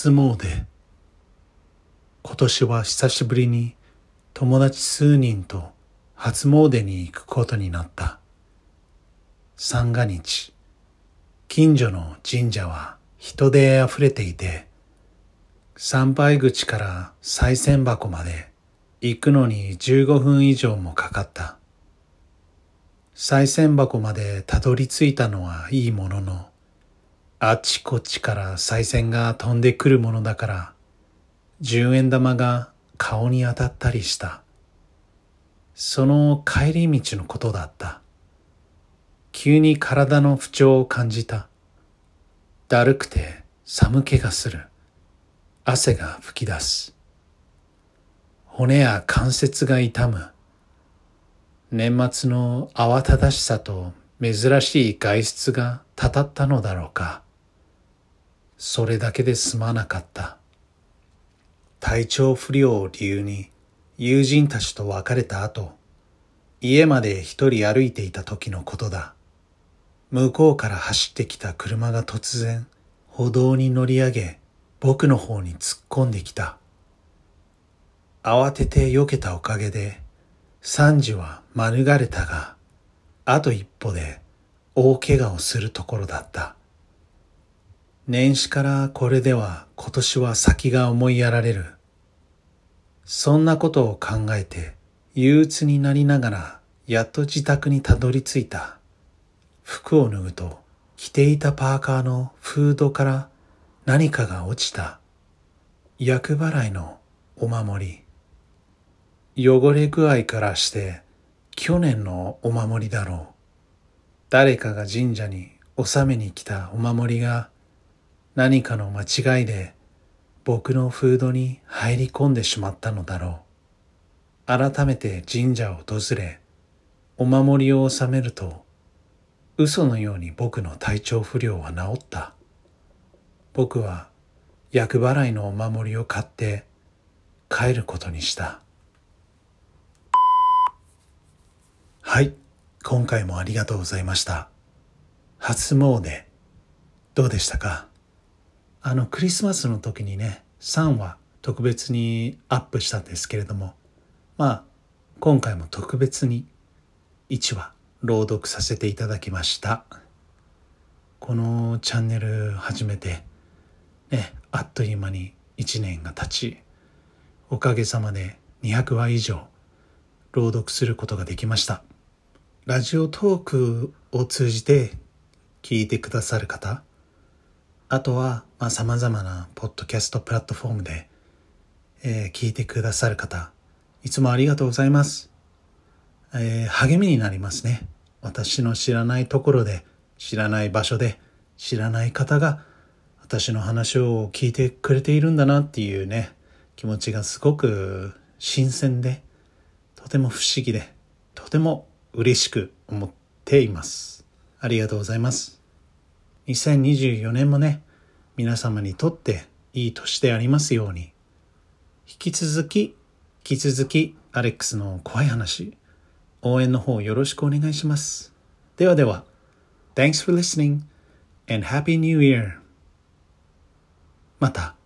初詣。今年は久しぶりに友達数人と初詣に行くことになった。三が日。近所の神社は人で溢れていて参拝口から賽銭箱まで行くのに15分以上もかかった。賽銭箱までたどり着いたのはいいもののあちこちから賽銭が飛んでくるものだから十円玉が顔に当たったりした。その帰り道のことだった。急に体の不調を感じた。だるくて寒気がする。汗が噴き出す。骨や関節が痛む。年末の慌ただしさと珍しい外出がたたったのだろうか。それだけで済まなかった。体調不良を理由に友人たちと別れた後、家まで一人歩いていた時のことだ。向こうから走ってきた車が突然歩道に乗り上げ僕の方に突っ込んできた。慌てて避けたおかげで惨事は免れたが、あと一歩で大怪我をするところだった。年始からこれでは今年は先が思いやられる。そんなことを考えて憂鬱になりながらやっと自宅にたどり着いた。服を脱ぐと着ていたパーカーのフードから何かが落ちた。厄払いのお守り。汚れ具合からして去年のお守りだろう。誰かが神社に納めに来たお守りが何かの間違いで僕のフードに入り込んでしまったのだろう。改めて神社を訪れ、お守りを収めると、嘘のように僕の体調不良は治った。僕は厄払いのお守りを買って帰ることにした。はい、今回もありがとうございました。初詣、どうでしたか？あのクリスマスの時にね3話特別にアップしたんですけれどもまあ今回も特別に1話朗読させていただきました。このチャンネル始めてねあっという間に1年が経ちおかげさまで200話以上朗読することができました。ラジオトークを通じて聞いてくださる方あとは、まあ、様々なポッドキャストプラットフォームで、えー、聞いてくださる方、いつもありがとうございます。えー、励みになりますね。私の知らないところで、知らない場所で、知らない方が、私の話を聞いてくれているんだなっていうね、気持ちがすごく新鮮で、とても不思議で、とても嬉しく思っています。ありがとうございます。2024年もね、皆様にとっていい年でありますように、引き続き、引き続き、アレックスの怖い話、応援の方よろしくお願いします。ではでは、Thanks for listening and Happy New Year! また。